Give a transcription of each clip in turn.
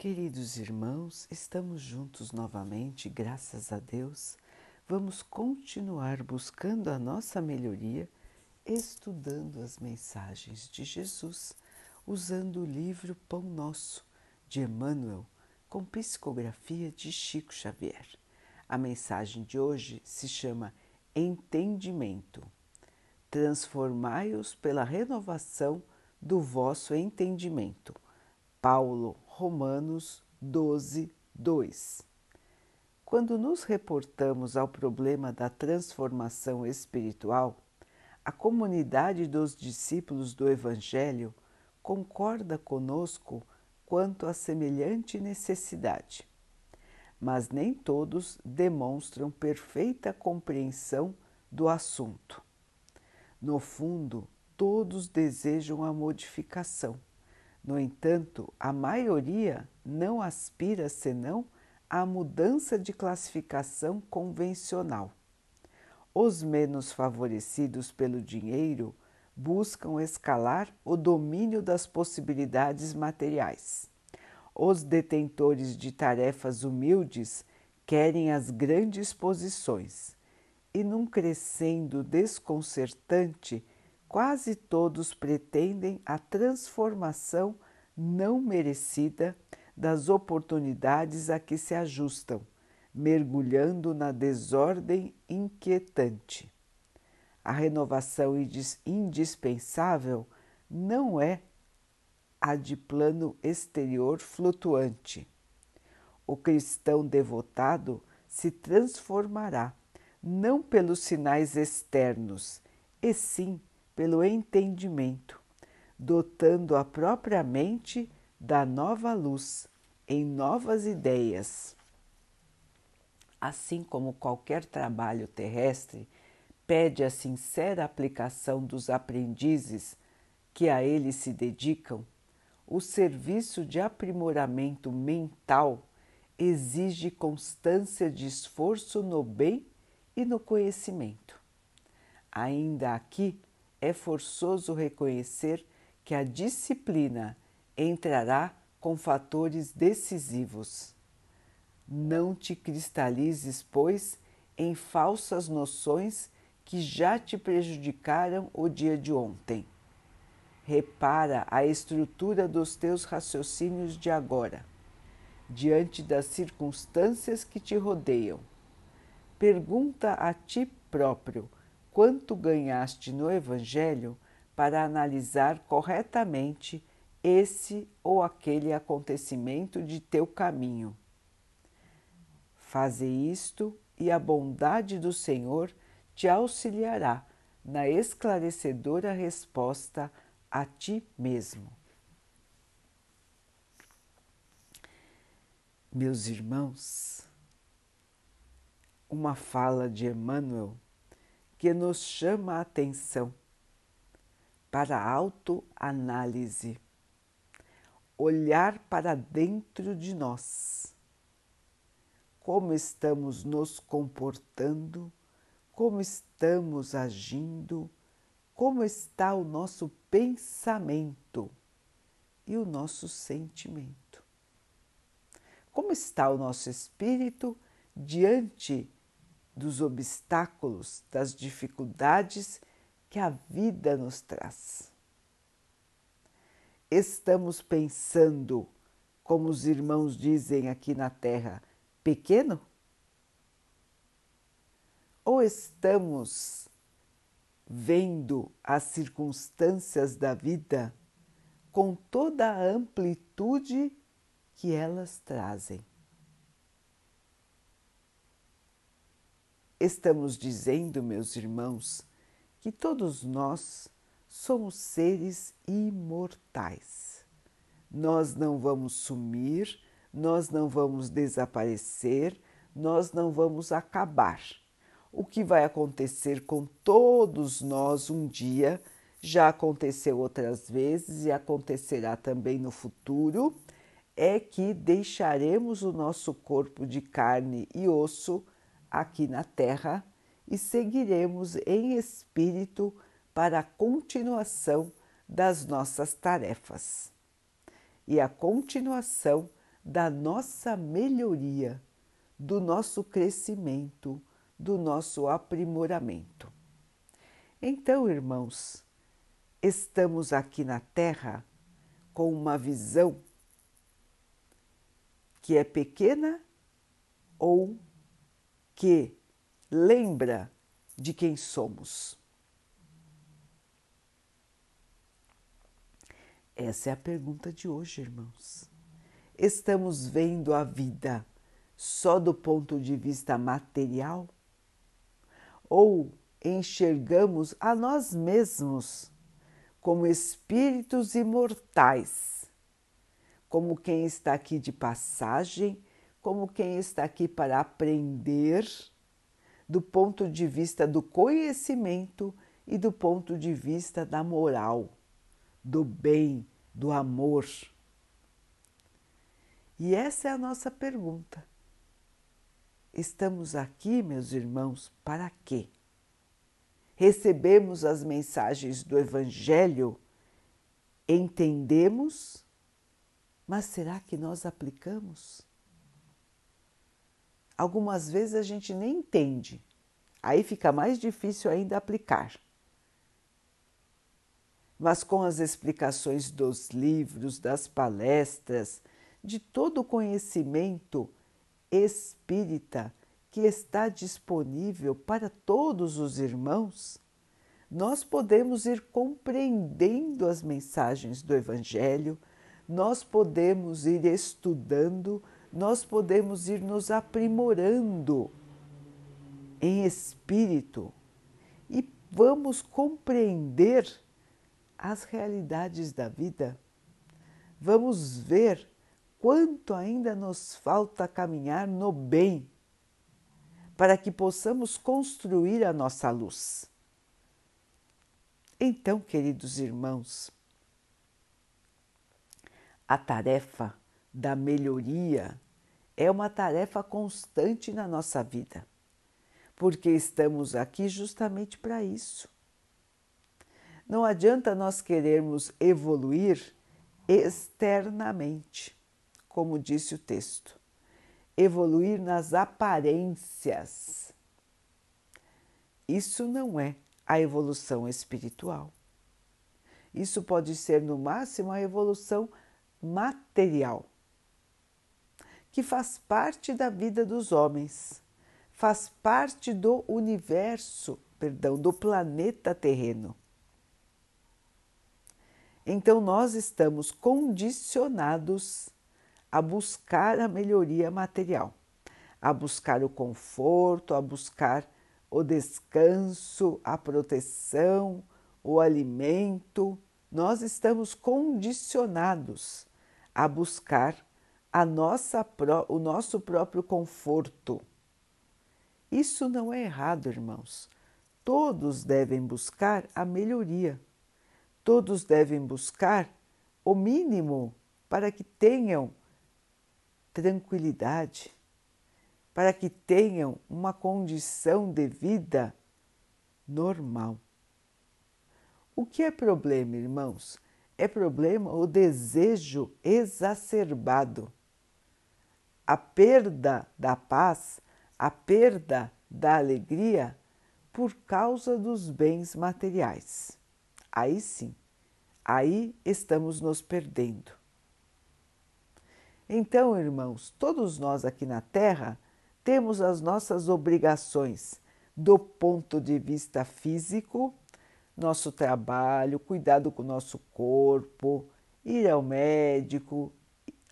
Queridos irmãos, estamos juntos novamente, graças a Deus. Vamos continuar buscando a nossa melhoria, estudando as mensagens de Jesus, usando o livro Pão Nosso, de Emmanuel, com psicografia de Chico Xavier. A mensagem de hoje se chama Entendimento. Transformai-os pela renovação do vosso entendimento. Paulo, Romanos 12, 2. Quando nos reportamos ao problema da transformação espiritual, a comunidade dos discípulos do Evangelho concorda conosco quanto à semelhante necessidade, mas nem todos demonstram perfeita compreensão do assunto. No fundo, todos desejam a modificação. No entanto, a maioria não aspira senão à mudança de classificação convencional. Os menos favorecidos pelo dinheiro buscam escalar o domínio das possibilidades materiais. Os detentores de tarefas humildes querem as grandes posições e, num crescendo desconcertante, quase todos pretendem a transformação não merecida das oportunidades a que se ajustam, mergulhando na desordem inquietante. A renovação indispensável não é a de plano exterior flutuante. O cristão devotado se transformará não pelos sinais externos, e sim pelo entendimento, dotando a própria mente da nova luz em novas ideias. Assim como qualquer trabalho terrestre pede a sincera aplicação dos aprendizes que a ele se dedicam, o serviço de aprimoramento mental exige constância de esforço no bem e no conhecimento. Ainda aqui, é forçoso reconhecer que a disciplina entrará com fatores decisivos. Não te cristalizes, pois, em falsas noções que já te prejudicaram o dia de ontem. Repara a estrutura dos teus raciocínios de agora, diante das circunstâncias que te rodeiam. Pergunta a ti próprio quanto ganhaste no Evangelho para analisar corretamente esse ou aquele acontecimento de teu caminho. Faze isto e a bondade do Senhor te auxiliará na esclarecedora resposta a ti mesmo. Meus irmãos, uma fala de Emmanuel que nos chama a atenção para a autoanálise, olhar para dentro de nós. Como estamos nos comportando, como estamos agindo, como está o nosso pensamento e o nosso sentimento. Como está o nosso espírito diante dos obstáculos, das dificuldades que a vida nos traz. Estamos pensando, como os irmãos dizem aqui na Terra, pequeno? Ou estamos vendo as circunstâncias da vida com toda a amplitude que elas trazem? Estamos dizendo, meus irmãos, que todos nós somos seres imortais. Nós não vamos sumir, nós não vamos desaparecer, nós não vamos acabar. O que vai acontecer com todos nós um dia já aconteceu outras vezes e acontecerá também no futuro é que deixaremos o nosso corpo de carne e osso aqui na Terra e seguiremos em espírito para a continuação das nossas tarefas. E a continuação da nossa melhoria, do nosso crescimento, do nosso aprimoramento. Então, irmãos, estamos aqui na Terra com uma visão que é pequena ou que lembra de quem somos? Essa é a pergunta de hoje, irmãos. Estamos vendo a vida só do ponto de vista material? Ou enxergamos a nós mesmos como espíritos imortais, como quem está aqui de passagem, como quem está aqui para aprender do ponto de vista do conhecimento e do ponto de vista da moral, do bem, do amor. E essa é a nossa pergunta. Estamos aqui, meus irmãos, para quê? Recebemos as mensagens do Evangelho, entendemos, mas será que nós aplicamos? Algumas vezes a gente nem entende, aí fica mais difícil ainda aplicar. Mas com as explicações dos livros, das palestras, de todo o conhecimento espírita que está disponível para todos os irmãos, nós podemos ir compreendendo as mensagens do Evangelho, nós podemos ir estudando, nós podemos ir nos aprimorando em espírito e vamos compreender as realidades da vida, vamos ver quanto ainda nos falta caminhar no bem para que possamos construir a nossa luz. Então, queridos irmãos, a tarefa da melhoria é uma tarefa constante na nossa vida, porque estamos aqui justamente para isso não adianta nós querermos evoluir externamente, como disse o texto, evoluir nas aparências. Isso não é a evolução espiritual. Isso pode ser, no máximo, a evolução material, que faz parte da vida dos homens, faz parte do universo, perdão, do planeta terreno. Então, nós estamos condicionados a buscar a melhoria material, a buscar o conforto, a buscar o descanso, a proteção, o alimento. Nós estamos condicionados a buscar a nossa, o nosso próprio conforto. Isso não é errado, irmãos. Todos devem buscar a melhoria Todos devem buscar o mínimo para que tenham tranquilidade, para que tenham uma condição de vida normal. O que é problema, irmãos? É problema o desejo exacerbado, a perda da paz, a perda da alegria por causa dos bens materiais aí sim, aí estamos nos perdendo. Então, irmãos, todos nós aqui na Terra temos as nossas obrigações do ponto de vista físico, nosso trabalho, cuidado com o nosso corpo, ir ao médico,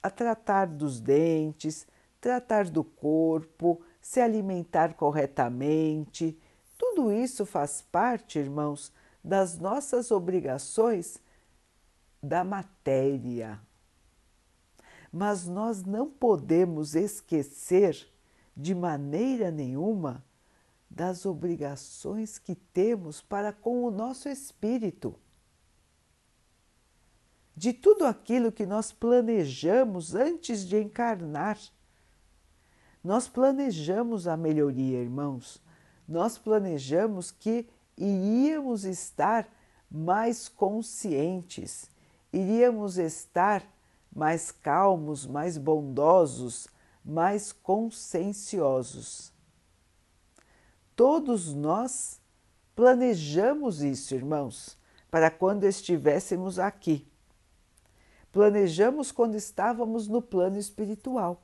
a tratar dos dentes, tratar do corpo, se alimentar corretamente. Tudo isso faz parte, irmãos, das nossas obrigações da matéria. Mas nós não podemos esquecer de maneira nenhuma das obrigações que temos para com o nosso espírito. De tudo aquilo que nós planejamos antes de encarnar. Nós planejamos a melhoria, irmãos. Nós planejamos que iríamos estar mais conscientes, iríamos estar mais calmos, mais bondosos, mais conscienciosos. Todos nós planejamos isso, irmãos, para quando estivéssemos aqui. Planejamos quando estávamos no plano espiritual,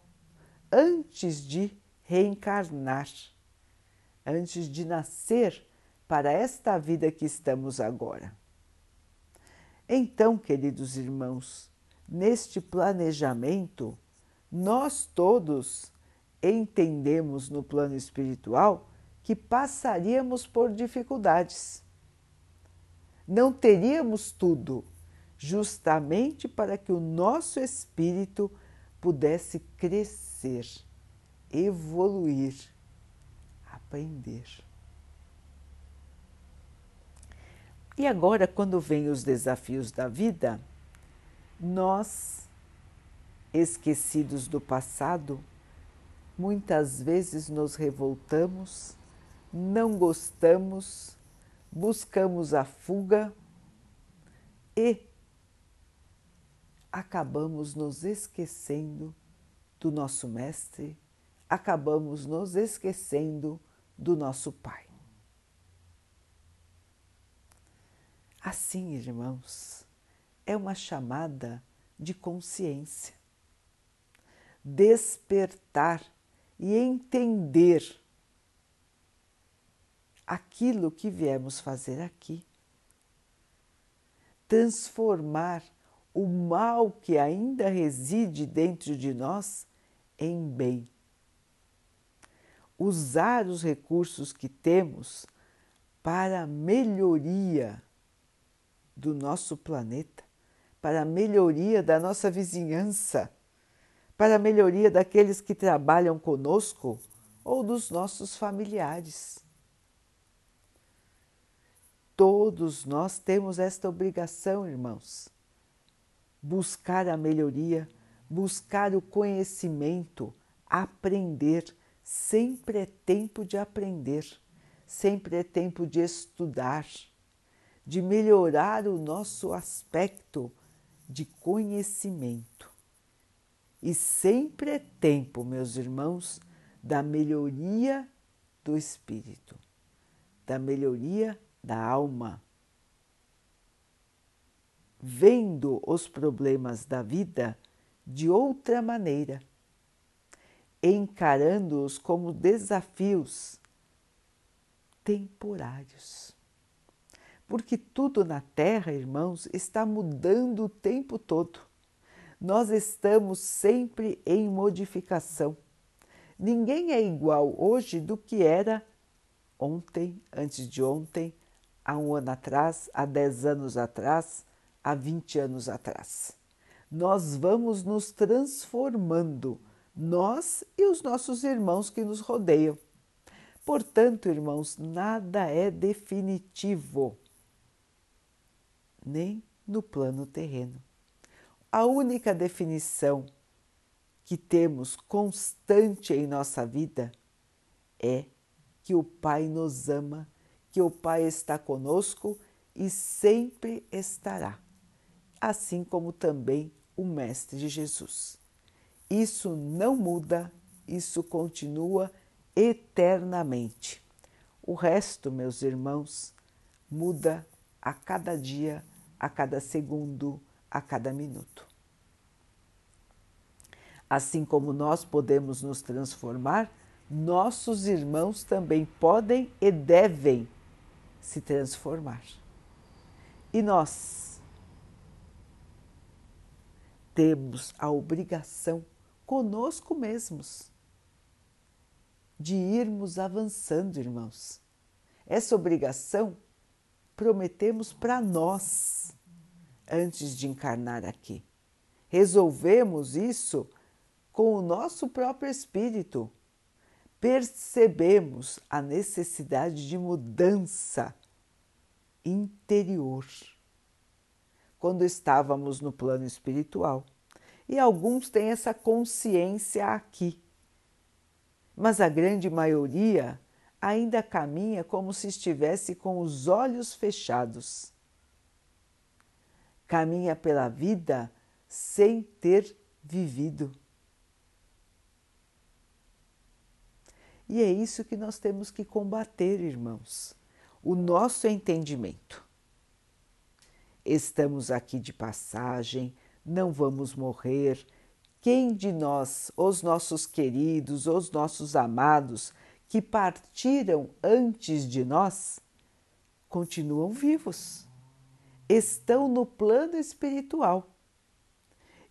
antes de reencarnar, antes de nascer para esta vida que estamos agora. Então, queridos irmãos, neste planejamento, nós todos entendemos no plano espiritual que passaríamos por dificuldades. Não teríamos tudo, justamente para que o nosso espírito pudesse crescer, evoluir, aprender. E agora, quando vêm os desafios da vida, nós, esquecidos do passado, muitas vezes nos revoltamos, não gostamos, buscamos a fuga e acabamos nos esquecendo do nosso Mestre, acabamos nos esquecendo do nosso Pai. Assim, irmãos, é uma chamada de consciência. Despertar e entender aquilo que viemos fazer aqui. Transformar o mal que ainda reside dentro de nós em bem. Usar os recursos que temos para a melhoria do nosso planeta, para a melhoria da nossa vizinhança, para a melhoria daqueles que trabalham conosco ou dos nossos familiares. Todos nós temos esta obrigação, irmãos. Buscar a melhoria, buscar o conhecimento, aprender. Sempre é tempo de aprender, sempre é tempo de estudar de melhorar o nosso aspecto de conhecimento. E sempre é tempo, meus irmãos, da melhoria do espírito, da melhoria da alma. Vendo os problemas da vida de outra maneira, encarando-os como desafios temporários porque tudo na Terra, irmãos, está mudando o tempo todo. Nós estamos sempre em modificação. Ninguém é igual hoje do que era ontem, antes de ontem, há um ano atrás, há dez anos atrás, há vinte anos atrás. Nós vamos nos transformando, nós e os nossos irmãos que nos rodeiam. Portanto, irmãos, nada é definitivo nem no plano terreno. A única definição que temos constante em nossa vida é que o Pai nos ama, que o Pai está conosco e sempre estará, assim como também o Mestre Jesus. Isso não muda, isso continua eternamente. O resto, meus irmãos, muda a cada dia a cada segundo, a cada minuto. Assim como nós podemos nos transformar, nossos irmãos também podem e devem se transformar. E nós temos a obrigação conosco mesmos de irmos avançando, irmãos. Essa obrigação prometemos para nós antes de encarnar aqui. Resolvemos isso com o nosso próprio espírito. Percebemos a necessidade de mudança interior quando estávamos no plano espiritual. E alguns têm essa consciência aqui. Mas a grande maioria ainda caminha como se estivesse com os olhos fechados caminha pela vida sem ter vivido. E é isso que nós temos que combater, irmãos, o nosso entendimento. Estamos aqui de passagem, não vamos morrer. Quem de nós, os nossos queridos, os nossos amados, que partiram antes de nós, continuam vivos, estão no plano espiritual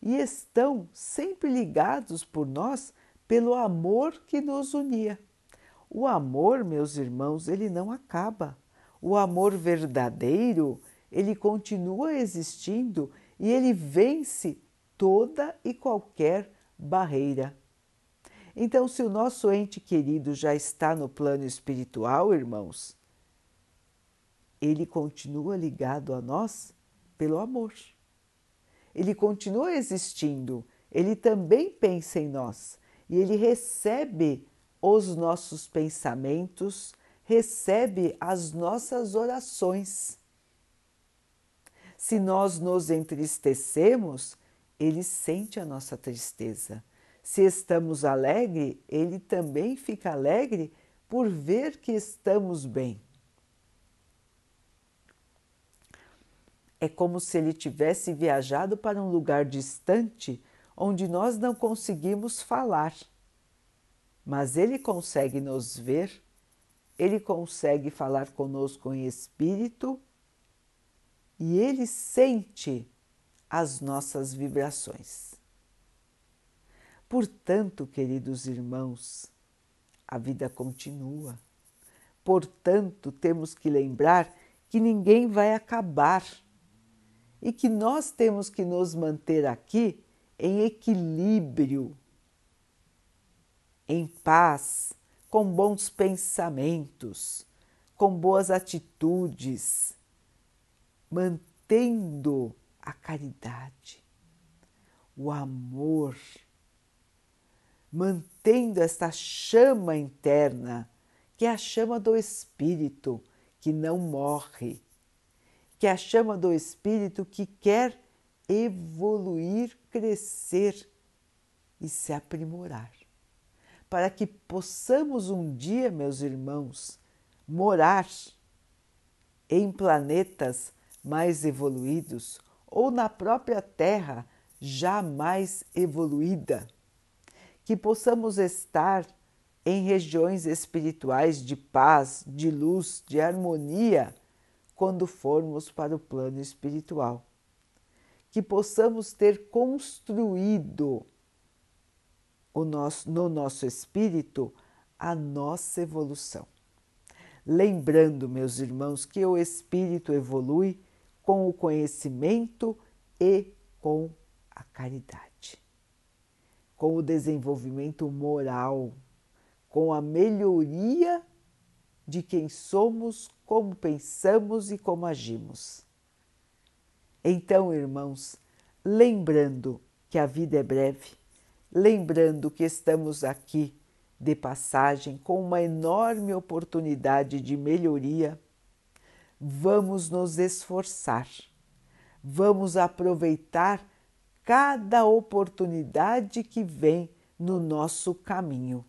e estão sempre ligados por nós pelo amor que nos unia. O amor, meus irmãos, ele não acaba. O amor verdadeiro, ele continua existindo e ele vence toda e qualquer barreira. Então, se o nosso ente querido já está no plano espiritual, irmãos, ele continua ligado a nós pelo amor. Ele continua existindo, ele também pensa em nós e ele recebe os nossos pensamentos, recebe as nossas orações. Se nós nos entristecemos, ele sente a nossa tristeza. Se estamos alegres, ele também fica alegre por ver que estamos bem. É como se ele tivesse viajado para um lugar distante onde nós não conseguimos falar. Mas ele consegue nos ver, ele consegue falar conosco em espírito e ele sente as nossas vibrações. Portanto, queridos irmãos, a vida continua. Portanto, temos que lembrar que ninguém vai acabar e que nós temos que nos manter aqui em equilíbrio, em paz, com bons pensamentos, com boas atitudes, mantendo a caridade, o amor, mantendo esta chama interna, que é a chama do Espírito, que não morre que é a chama do espírito que quer evoluir, crescer e se aprimorar. Para que possamos um dia, meus irmãos, morar em planetas mais evoluídos ou na própria Terra já mais evoluída. Que possamos estar em regiões espirituais de paz, de luz, de harmonia quando formos para o plano espiritual. Que possamos ter construído nosso, no nosso espírito a nossa evolução. Lembrando, meus irmãos, que o espírito evolui com o conhecimento e com a caridade, com o desenvolvimento moral, com a melhoria de quem somos, como pensamos e como agimos. Então, irmãos, lembrando que a vida é breve, lembrando que estamos aqui de passagem com uma enorme oportunidade de melhoria, vamos nos esforçar, vamos aproveitar cada oportunidade que vem no nosso caminho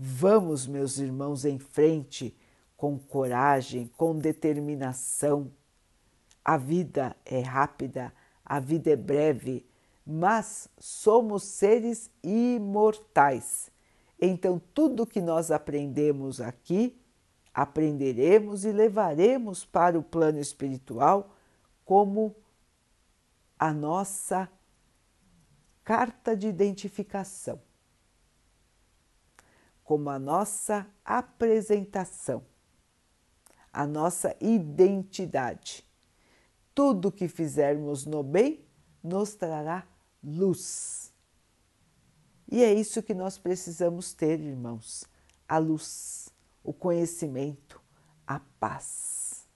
Vamos, meus irmãos, em frente com coragem, com determinação. A vida é rápida, a vida é breve, mas somos seres imortais. Então, tudo que nós aprendemos aqui, aprenderemos e levaremos para o plano espiritual como a nossa carta de identificação como a nossa apresentação, a nossa identidade. Tudo que fizermos no bem nos trará luz. E é isso que nós precisamos ter, irmãos: a luz, o conhecimento, a paz.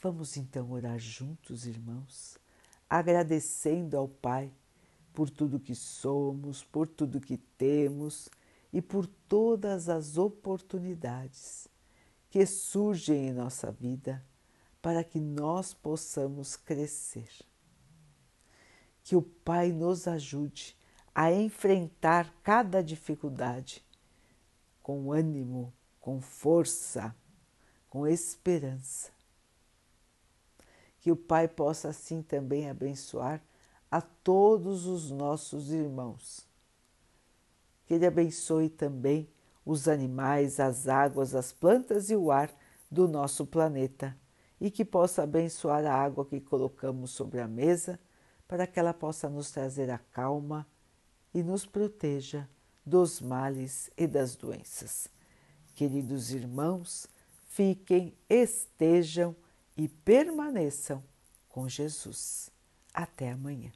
Vamos então orar juntos, irmãos agradecendo ao Pai por tudo que somos, por tudo que temos e por todas as oportunidades que surgem em nossa vida para que nós possamos crescer. Que o Pai nos ajude a enfrentar cada dificuldade com ânimo, com força, com esperança. Que o Pai possa assim também abençoar a todos os nossos irmãos. Que Ele abençoe também os animais, as águas, as plantas e o ar do nosso planeta e que possa abençoar a água que colocamos sobre a mesa para que ela possa nos trazer a calma e nos proteja dos males e das doenças. Queridos irmãos, fiquem, estejam e permaneçam com Jesus. Até amanhã.